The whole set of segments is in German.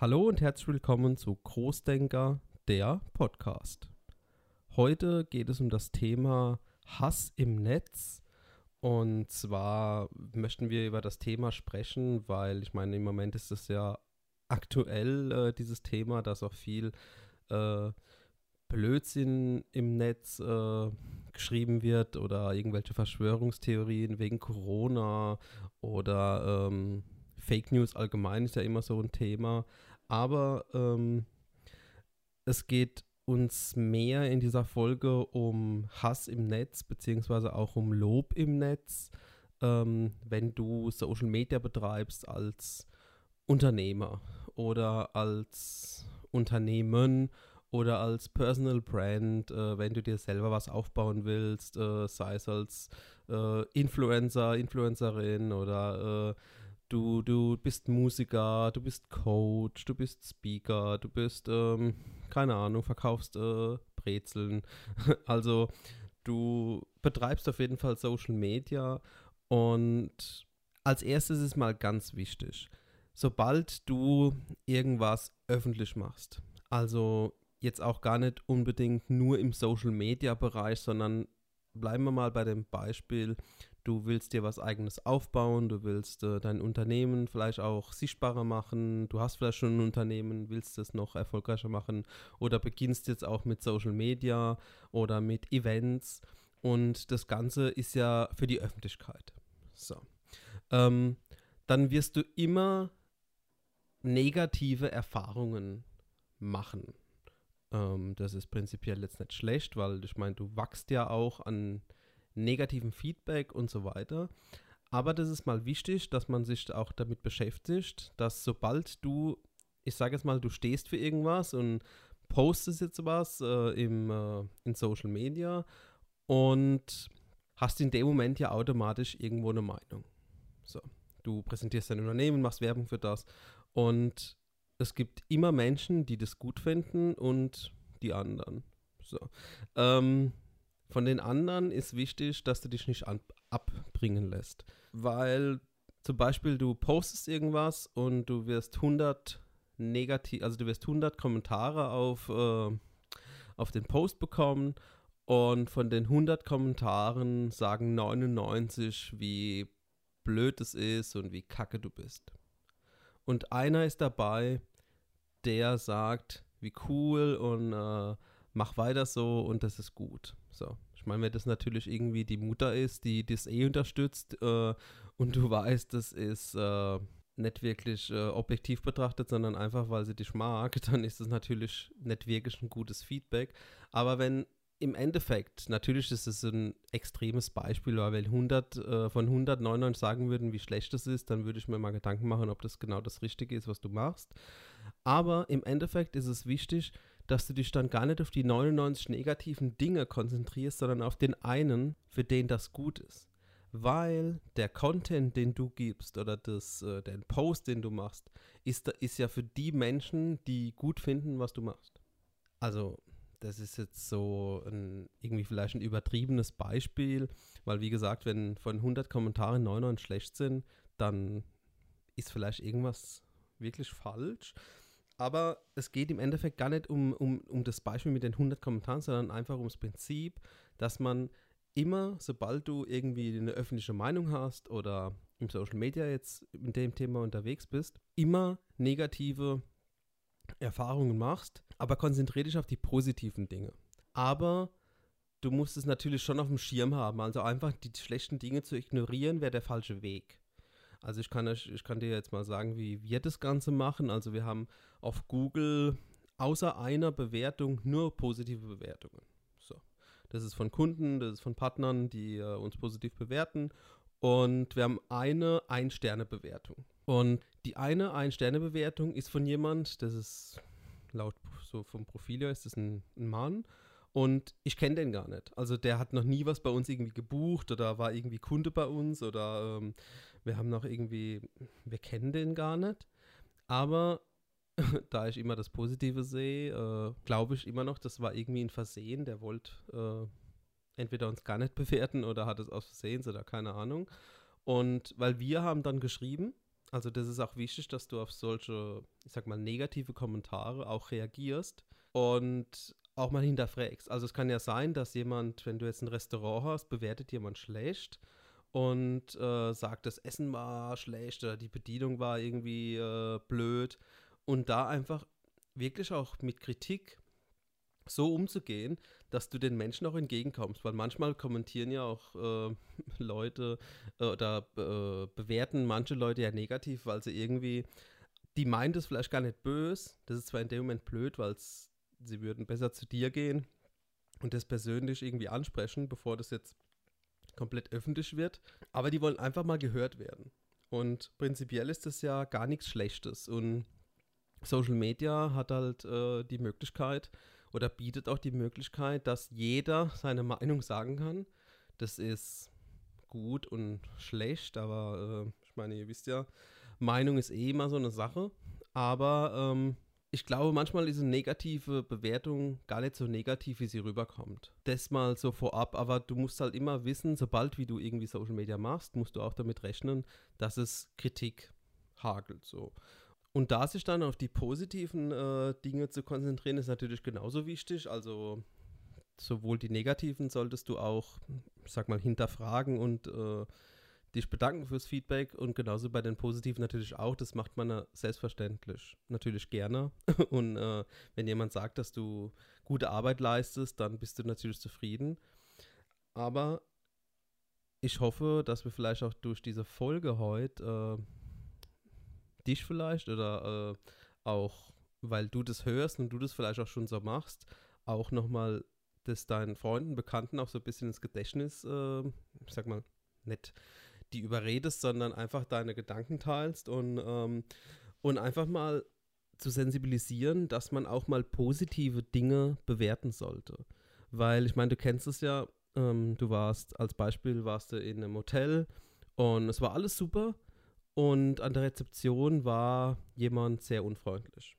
Hallo und herzlich willkommen zu Großdenker, der Podcast. Heute geht es um das Thema Hass im Netz. Und zwar möchten wir über das Thema sprechen, weil ich meine, im Moment ist es ja aktuell, äh, dieses Thema, dass auch viel äh, Blödsinn im Netz äh, geschrieben wird oder irgendwelche Verschwörungstheorien wegen Corona oder ähm, Fake News allgemein ist ja immer so ein Thema. Aber ähm, es geht uns mehr in dieser Folge um Hass im Netz, beziehungsweise auch um Lob im Netz, ähm, wenn du Social Media betreibst als Unternehmer oder als Unternehmen oder als Personal Brand, äh, wenn du dir selber was aufbauen willst, äh, sei es als äh, Influencer, Influencerin oder äh, Du, du bist Musiker, du bist Coach, du bist Speaker, du bist, ähm, keine Ahnung, verkaufst äh, Brezeln. also du betreibst auf jeden Fall Social Media und als erstes ist mal ganz wichtig, sobald du irgendwas öffentlich machst, also jetzt auch gar nicht unbedingt nur im Social Media Bereich, sondern bleiben wir mal bei dem Beispiel, du willst dir was eigenes aufbauen, du willst äh, dein Unternehmen vielleicht auch sichtbarer machen, du hast vielleicht schon ein Unternehmen, willst es noch erfolgreicher machen oder beginnst jetzt auch mit Social Media oder mit Events und das Ganze ist ja für die Öffentlichkeit. So. Ähm, dann wirst du immer negative Erfahrungen machen. Ähm, das ist prinzipiell jetzt nicht schlecht, weil ich meine, du wachst ja auch an negativen Feedback und so weiter. Aber das ist mal wichtig, dass man sich auch damit beschäftigt, dass sobald du, ich sage jetzt mal, du stehst für irgendwas und postest jetzt was äh, im, äh, in Social Media und hast in dem Moment ja automatisch irgendwo eine Meinung. So, du präsentierst dein Unternehmen, machst Werbung für das und es gibt immer Menschen, die das gut finden und die anderen. So. Ähm, von den anderen ist wichtig, dass du dich nicht abbringen lässt. Weil zum Beispiel du postest irgendwas und du wirst 100 negativ, also du wirst 100 Kommentare auf, äh, auf den Post bekommen und von den 100 Kommentaren sagen 99, wie blöd es ist und wie kacke du bist. Und einer ist dabei, der sagt, wie cool und äh, mach weiter so und das ist gut. So. Ich meine, wenn das natürlich irgendwie die Mutter ist, die das eh unterstützt äh, und du weißt, das ist äh, nicht wirklich äh, objektiv betrachtet, sondern einfach, weil sie dich mag, dann ist das natürlich nicht wirklich ein gutes Feedback. Aber wenn im Endeffekt, natürlich ist es ein extremes Beispiel, weil wenn 100 äh, von 199 sagen würden, wie schlecht es ist, dann würde ich mir mal Gedanken machen, ob das genau das Richtige ist, was du machst. Aber im Endeffekt ist es wichtig, dass du dich dann gar nicht auf die 99 negativen Dinge konzentrierst, sondern auf den einen, für den das gut ist. Weil der Content, den du gibst oder das, äh, den Post, den du machst, ist, ist ja für die Menschen, die gut finden, was du machst. Also, das ist jetzt so ein, irgendwie vielleicht ein übertriebenes Beispiel, weil wie gesagt, wenn von 100 Kommentaren 99 schlecht sind, dann ist vielleicht irgendwas wirklich falsch. Aber es geht im Endeffekt gar nicht um, um, um das Beispiel mit den 100 Kommentaren, sondern einfach ums Prinzip, dass man immer, sobald du irgendwie eine öffentliche Meinung hast oder im Social Media jetzt in dem Thema unterwegs bist, immer negative Erfahrungen machst, aber konzentriere dich auf die positiven Dinge. Aber du musst es natürlich schon auf dem Schirm haben. Also einfach die schlechten Dinge zu ignorieren, wäre der falsche Weg. Also ich kann, ich kann dir jetzt mal sagen, wie wir das Ganze machen. Also wir haben auf Google außer einer Bewertung nur positive Bewertungen. So. Das ist von Kunden, das ist von Partnern, die äh, uns positiv bewerten. Und wir haben eine Ein-Sterne-Bewertung. Und die eine Ein-Sterne-Bewertung ist von jemand, das ist laut so vom Profil her ist das ein, ein Mann und ich kenne den gar nicht. Also der hat noch nie was bei uns irgendwie gebucht oder war irgendwie Kunde bei uns oder ähm, wir haben noch irgendwie, wir kennen den gar nicht. Aber da ich immer das Positive sehe, äh, glaube ich immer noch, das war irgendwie ein Versehen. Der wollte äh, entweder uns gar nicht bewerten oder hat es aus Versehen oder keine Ahnung. Und weil wir haben dann geschrieben, Also das ist auch wichtig, dass du auf solche, ich sag mal, negative Kommentare auch reagierst und auch mal hinterfragst. Also es kann ja sein, dass jemand, wenn du jetzt ein Restaurant hast, bewertet jemand schlecht und äh, sagt, das Essen war schlecht oder die Bedienung war irgendwie äh, blöd. Und da einfach wirklich auch mit Kritik so umzugehen, dass du den Menschen auch entgegenkommst. Weil manchmal kommentieren ja auch äh, Leute äh, oder äh, bewerten manche Leute ja negativ, weil sie irgendwie, die meint es vielleicht gar nicht böse. Das ist zwar in dem Moment blöd, weil sie würden besser zu dir gehen und das persönlich irgendwie ansprechen, bevor das jetzt komplett öffentlich wird. Aber die wollen einfach mal gehört werden. Und prinzipiell ist das ja gar nichts Schlechtes. Und Social Media hat halt äh, die Möglichkeit oder bietet auch die Möglichkeit, dass jeder seine Meinung sagen kann. Das ist gut und schlecht, aber äh, ich meine, ihr wisst ja, Meinung ist eh immer so eine Sache. Aber ähm, ich glaube, manchmal ist eine negative Bewertung gar nicht so negativ, wie sie rüberkommt. Das mal so vorab, aber du musst halt immer wissen, sobald wie du irgendwie Social Media machst, musst du auch damit rechnen, dass es Kritik hagelt so. Und da sich dann auf die positiven äh, Dinge zu konzentrieren, ist natürlich genauso wichtig. Also sowohl die negativen solltest du auch, sag mal, hinterfragen und äh, dich bedanken fürs Feedback und genauso bei den Positiven natürlich auch. Das macht man selbstverständlich natürlich gerne. Und äh, wenn jemand sagt, dass du gute Arbeit leistest, dann bist du natürlich zufrieden. Aber ich hoffe, dass wir vielleicht auch durch diese Folge heute äh, dich vielleicht oder äh, auch, weil du das hörst und du das vielleicht auch schon so machst, auch nochmal das deinen Freunden, Bekannten auch so ein bisschen ins Gedächtnis, äh, ich sag mal, nicht die überredest, sondern einfach deine Gedanken teilst und, ähm, und einfach mal zu sensibilisieren, dass man auch mal positive Dinge bewerten sollte. Weil ich meine, du kennst es ja, ähm, du warst als Beispiel, warst du in einem Hotel und es war alles super und an der Rezeption war jemand sehr unfreundlich.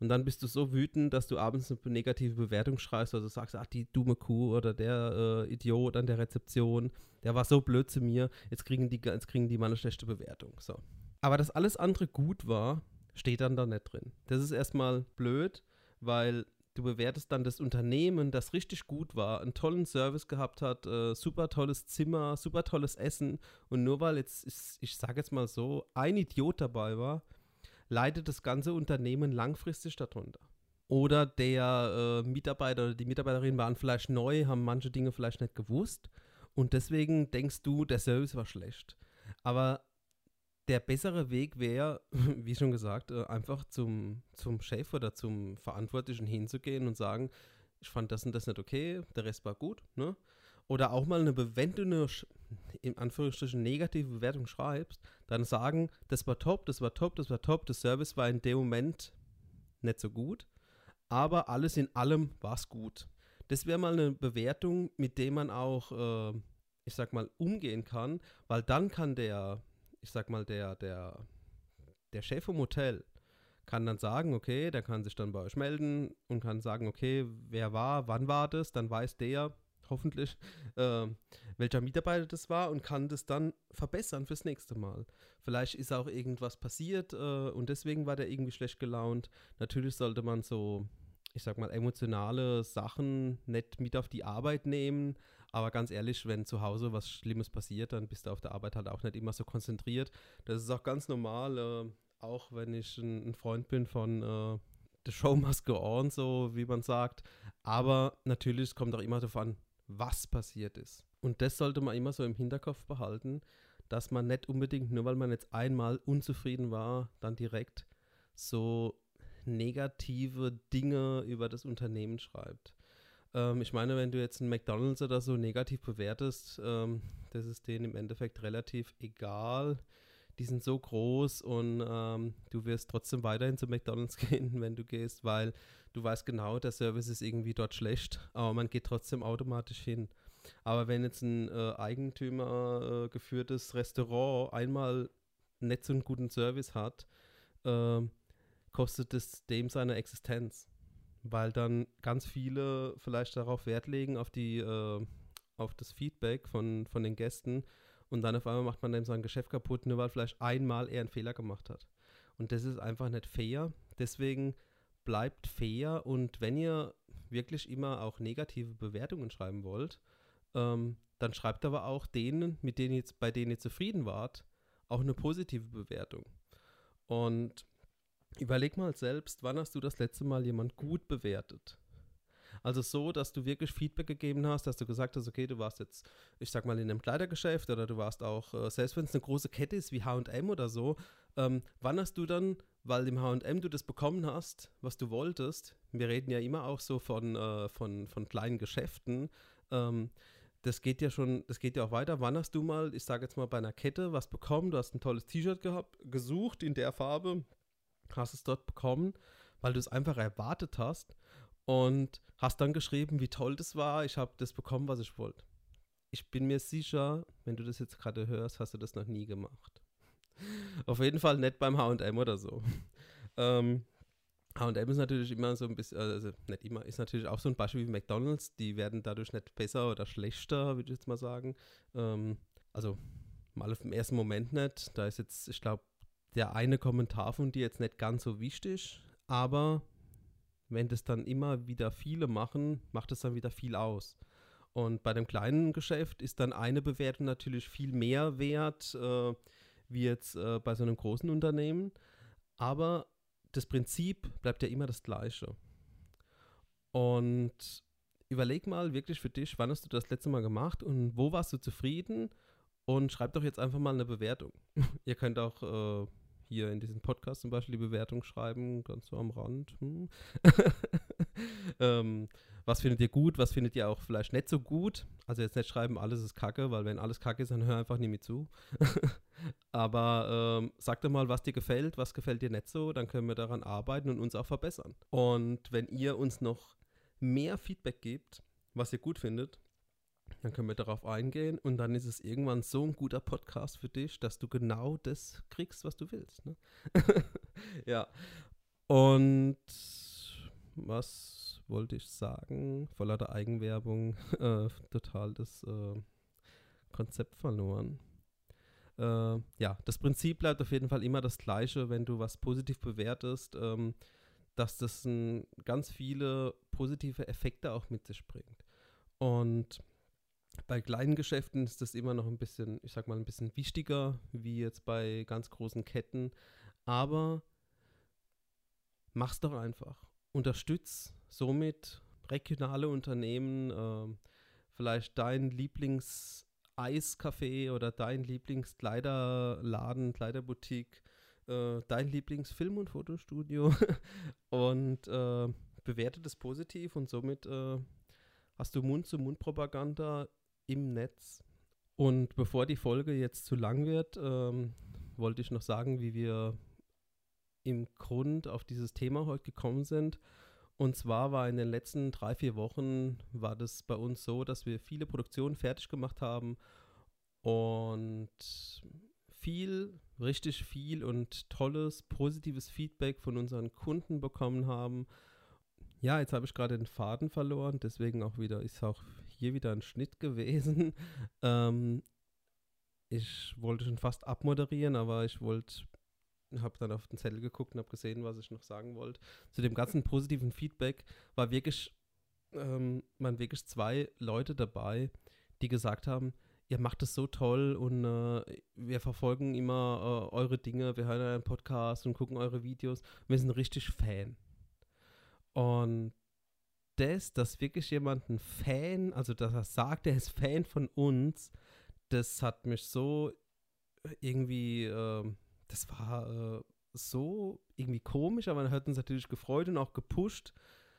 Und dann bist du so wütend, dass du abends eine negative Bewertung schreibst, also sagst, ach, die dumme Kuh oder der äh, Idiot an der Rezeption, der war so blöd zu mir, jetzt kriegen die, jetzt kriegen die mal eine schlechte Bewertung. So. Aber dass alles andere gut war, steht dann da nicht drin. Das ist erstmal blöd, weil du bewertest dann das Unternehmen, das richtig gut war, einen tollen Service gehabt hat, äh, super tolles Zimmer, super tolles Essen und nur weil jetzt, ich, ich sage jetzt mal so, ein Idiot dabei war, leidet das ganze Unternehmen langfristig darunter. Oder der äh, Mitarbeiter oder die Mitarbeiterin waren vielleicht neu, haben manche Dinge vielleicht nicht gewusst und deswegen denkst du, der Service war schlecht. Aber der bessere Weg wäre, wie schon gesagt, äh, einfach zum, zum Chef oder zum Verantwortlichen hinzugehen und sagen, ich fand das und das nicht okay, der Rest war gut, ne? Oder auch mal eine, wenn in Anführungsstrichen, negative Bewertung schreibst, dann sagen, das war top, das war top, das war top, der Service war in dem Moment nicht so gut, aber alles in allem war es gut. Das wäre mal eine Bewertung, mit der man auch, äh, ich sag mal, umgehen kann, weil dann kann der, ich sag mal, der, der, der Chef vom Hotel kann dann sagen, okay, der kann sich dann bei euch melden und kann sagen, okay, wer war, wann war das, dann weiß der, hoffentlich, äh, welcher Mitarbeiter das war und kann das dann verbessern fürs nächste Mal. Vielleicht ist auch irgendwas passiert äh, und deswegen war der irgendwie schlecht gelaunt. Natürlich sollte man so, ich sag mal, emotionale Sachen nicht mit auf die Arbeit nehmen. Aber ganz ehrlich, wenn zu Hause was Schlimmes passiert, dann bist du auf der Arbeit halt auch nicht immer so konzentriert. Das ist auch ganz normal, äh, auch wenn ich ein, ein Freund bin von äh, The Show Must Go On, so wie man sagt. Aber natürlich kommt auch immer an, was passiert ist. Und das sollte man immer so im Hinterkopf behalten, dass man nicht unbedingt, nur weil man jetzt einmal unzufrieden war, dann direkt so negative Dinge über das Unternehmen schreibt. Ähm, ich meine, wenn du jetzt einen McDonald's oder so negativ bewertest, ähm, das ist denen im Endeffekt relativ egal. Die sind so groß und ähm, du wirst trotzdem weiterhin zu McDonald's gehen, wenn du gehst, weil du weißt genau, der Service ist irgendwie dort schlecht, aber man geht trotzdem automatisch hin. Aber wenn jetzt ein äh, Eigentümer äh, geführtes Restaurant einmal nicht so einen guten Service hat, äh, kostet es dem seine Existenz. Weil dann ganz viele vielleicht darauf Wert legen, auf, die, äh, auf das Feedback von, von den Gästen und dann auf einmal macht man dem sein Geschäft kaputt, nur weil vielleicht einmal er einen Fehler gemacht hat. Und das ist einfach nicht fair. Deswegen bleibt fair und wenn ihr wirklich immer auch negative Bewertungen schreiben wollt, ähm, dann schreibt aber auch denen, mit denen jetzt, bei denen ihr zufrieden wart, auch eine positive Bewertung. Und überleg mal selbst, wann hast du das letzte Mal jemand gut bewertet? Also so, dass du wirklich Feedback gegeben hast, dass du gesagt hast, okay, du warst jetzt, ich sag mal, in einem Kleidergeschäft oder du warst auch, äh, selbst wenn es eine große Kette ist wie HM oder so, ähm, wann hast du dann, weil im HM du das bekommen hast, was du wolltest, wir reden ja immer auch so von, äh, von, von kleinen Geschäften, ähm, das geht ja schon, das geht ja auch weiter. Wann hast du mal, ich sage jetzt mal bei einer Kette, was bekommen? Du hast ein tolles T-Shirt gehabt, gesucht in der Farbe, hast es dort bekommen, weil du es einfach erwartet hast und hast dann geschrieben, wie toll das war. Ich habe das bekommen, was ich wollte. Ich bin mir sicher, wenn du das jetzt gerade hörst, hast du das noch nie gemacht. Auf jeden Fall nicht beim HM oder so. ähm, H&M ist natürlich immer so ein bisschen, also nicht immer, ist natürlich auch so ein Beispiel wie McDonalds. Die werden dadurch nicht besser oder schlechter, würde ich jetzt mal sagen. Ähm, also mal auf den ersten Moment nicht. Da ist jetzt, ich glaube, der eine Kommentar von dir jetzt nicht ganz so wichtig, aber wenn das dann immer wieder viele machen, macht es dann wieder viel aus. Und bei dem kleinen Geschäft ist dann eine Bewertung natürlich viel mehr wert, äh, wie jetzt äh, bei so einem großen Unternehmen. Aber das Prinzip bleibt ja immer das gleiche. Und überleg mal wirklich für dich, wann hast du das letzte Mal gemacht und wo warst du zufrieden? Und schreib doch jetzt einfach mal eine Bewertung. Ihr könnt auch äh, hier in diesem Podcast zum Beispiel die Bewertung schreiben, ganz so am Rand. Hm. ähm, was findet ihr gut, was findet ihr auch vielleicht nicht so gut? Also jetzt nicht schreiben, alles ist Kacke, weil wenn alles Kacke ist, dann hör einfach nie mit zu. Aber ähm, sag doch mal, was dir gefällt, was gefällt dir nicht so, dann können wir daran arbeiten und uns auch verbessern. Und wenn ihr uns noch mehr Feedback gebt, was ihr gut findet, dann können wir darauf eingehen und dann ist es irgendwann so ein guter Podcast für dich, dass du genau das kriegst, was du willst. Ne? ja. Und was wollte ich sagen? Voller der Eigenwerbung äh, total das äh, Konzept verloren. Äh, ja, das Prinzip bleibt auf jeden Fall immer das gleiche, wenn du was positiv bewertest, ähm, dass das ein, ganz viele positive Effekte auch mit sich bringt. Und bei kleinen Geschäften ist das immer noch ein bisschen, ich sag mal, ein bisschen wichtiger, wie jetzt bei ganz großen Ketten. Aber mach's doch einfach. Unterstütz somit regionale Unternehmen, äh, vielleicht dein Lieblings- Eiscafé oder dein Lieblingskleiderladen, Kleiderboutique, äh, dein Lieblingsfilm- und Fotostudio und äh, bewertet es positiv und somit äh, hast du Mund-zu-Mund-Propaganda im Netz. Und bevor die Folge jetzt zu lang wird, ähm, wollte ich noch sagen, wie wir im Grund auf dieses Thema heute gekommen sind. Und zwar war in den letzten drei, vier Wochen war das bei uns so, dass wir viele Produktionen fertig gemacht haben und viel, richtig viel und tolles, positives Feedback von unseren Kunden bekommen haben. Ja, jetzt habe ich gerade den Faden verloren, deswegen auch wieder, ist auch hier wieder ein Schnitt gewesen. Ähm, ich wollte schon fast abmoderieren, aber ich wollte habe dann auf den Zettel geguckt und habe gesehen, was ich noch sagen wollte. Zu dem ganzen positiven Feedback war wirklich, ähm, waren wirklich zwei Leute dabei, die gesagt haben, ihr macht es so toll und äh, wir verfolgen immer äh, eure Dinge, wir hören euren Podcast und gucken eure Videos. Wir sind richtig Fan. Und das, dass wirklich jemand ein Fan, also dass er sagt, er ist Fan von uns, das hat mich so irgendwie äh, das war äh, so irgendwie komisch, aber man hat uns natürlich gefreut und auch gepusht,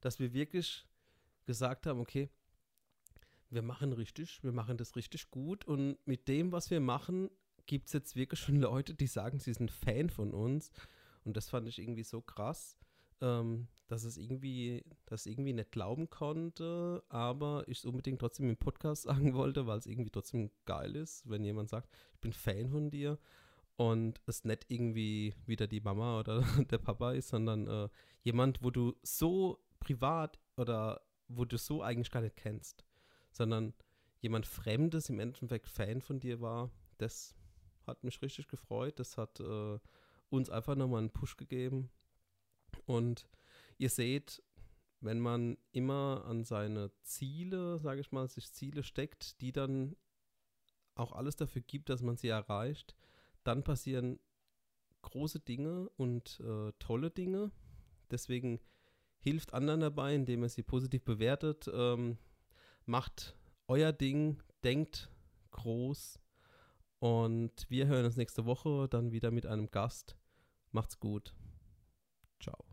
dass wir wirklich gesagt haben, okay, wir machen richtig, wir machen das richtig gut und mit dem, was wir machen, gibt es jetzt wirklich schon Leute, die sagen, sie sind Fan von uns. Und das fand ich irgendwie so krass, ähm, dass es irgendwie, dass irgendwie nicht glauben konnte, aber ich es unbedingt trotzdem im Podcast sagen wollte, weil es irgendwie trotzdem geil ist, wenn jemand sagt, ich bin Fan von dir und es nicht irgendwie wieder die Mama oder der Papa ist, sondern äh, jemand, wo du so privat oder wo du so eigentlich gar nicht kennst, sondern jemand Fremdes im Endeffekt Fan von dir war, das hat mich richtig gefreut. Das hat äh, uns einfach nochmal einen Push gegeben. Und ihr seht, wenn man immer an seine Ziele, sage ich mal, sich Ziele steckt, die dann auch alles dafür gibt, dass man sie erreicht, dann passieren große Dinge und äh, tolle Dinge. Deswegen hilft anderen dabei, indem ihr sie positiv bewertet. Ähm, macht euer Ding, denkt groß. Und wir hören uns nächste Woche dann wieder mit einem Gast. Macht's gut. Ciao.